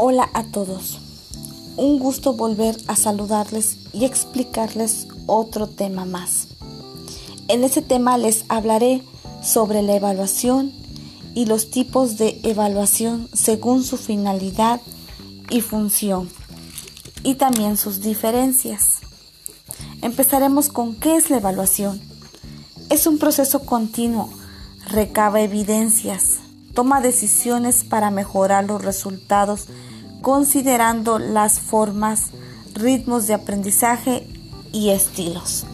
Hola a todos. Un gusto volver a saludarles y explicarles otro tema más. En este tema les hablaré sobre la evaluación y los tipos de evaluación según su finalidad y función y también sus diferencias. Empezaremos con qué es la evaluación. Es un proceso continuo, recaba evidencias, toma decisiones para mejorar los resultados considerando las formas, ritmos de aprendizaje y estilos.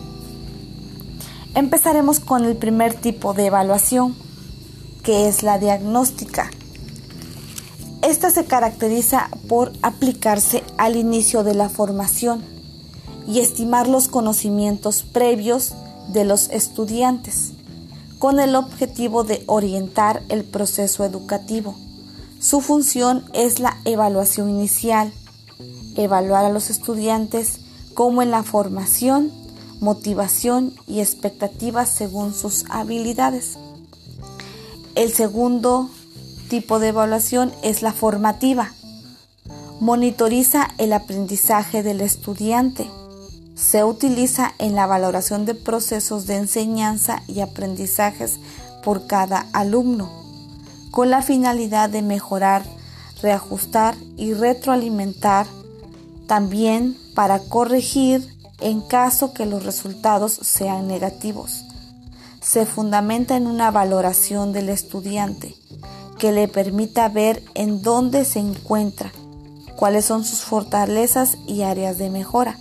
Empezaremos con el primer tipo de evaluación, que es la diagnóstica. Esta se caracteriza por aplicarse al inicio de la formación y estimar los conocimientos previos de los estudiantes con el objetivo de orientar el proceso educativo. Su función es la evaluación inicial, evaluar a los estudiantes como en la formación, motivación y expectativas según sus habilidades. El segundo tipo de evaluación es la formativa. Monitoriza el aprendizaje del estudiante se utiliza en la valoración de procesos de enseñanza y aprendizajes por cada alumno, con la finalidad de mejorar, reajustar y retroalimentar, también para corregir en caso que los resultados sean negativos. Se fundamenta en una valoración del estudiante que le permita ver en dónde se encuentra, cuáles son sus fortalezas y áreas de mejora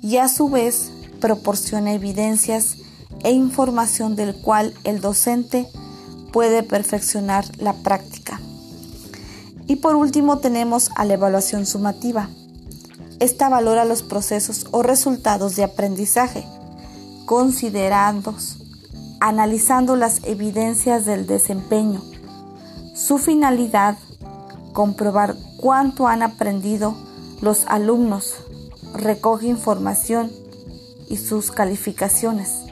y a su vez proporciona evidencias e información del cual el docente puede perfeccionar la práctica. Y por último tenemos a la evaluación sumativa. Esta valora los procesos o resultados de aprendizaje, considerando, analizando las evidencias del desempeño. Su finalidad, comprobar cuánto han aprendido los alumnos recoge información y sus calificaciones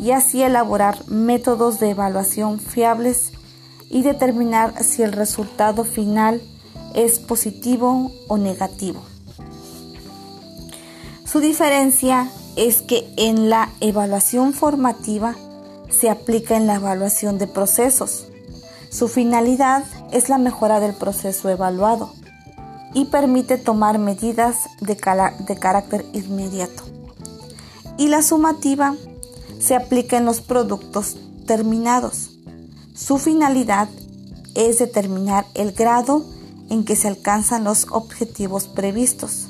y así elaborar métodos de evaluación fiables y determinar si el resultado final es positivo o negativo. Su diferencia es que en la evaluación formativa se aplica en la evaluación de procesos. Su finalidad es la mejora del proceso evaluado y permite tomar medidas de, carácter inmediato. Y la sumativa se aplica en los productos terminados. Su finalidad es determinar el grado en que se alcanzan los objetivos previstos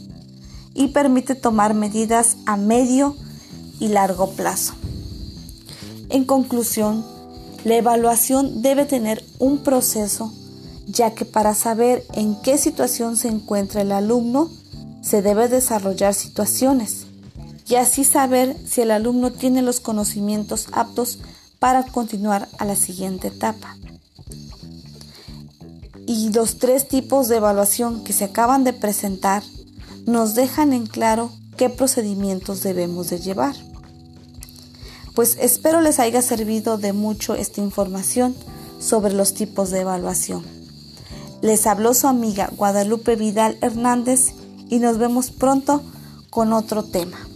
y permite tomar medidas a medio y largo plazo. En conclusión, la evaluación debe tener un proceso ya que para saber en qué situación se encuentra el alumno, se debe desarrollar situaciones y así saber si el alumno tiene los conocimientos aptos para continuar a la siguiente etapa. Y los tres tipos de evaluación que se acaban de presentar nos dejan en claro qué procedimientos debemos de llevar. Pues espero les haya servido de mucho esta información sobre los tipos de evaluación. Les habló su amiga Guadalupe Vidal Hernández y nos vemos pronto con otro tema.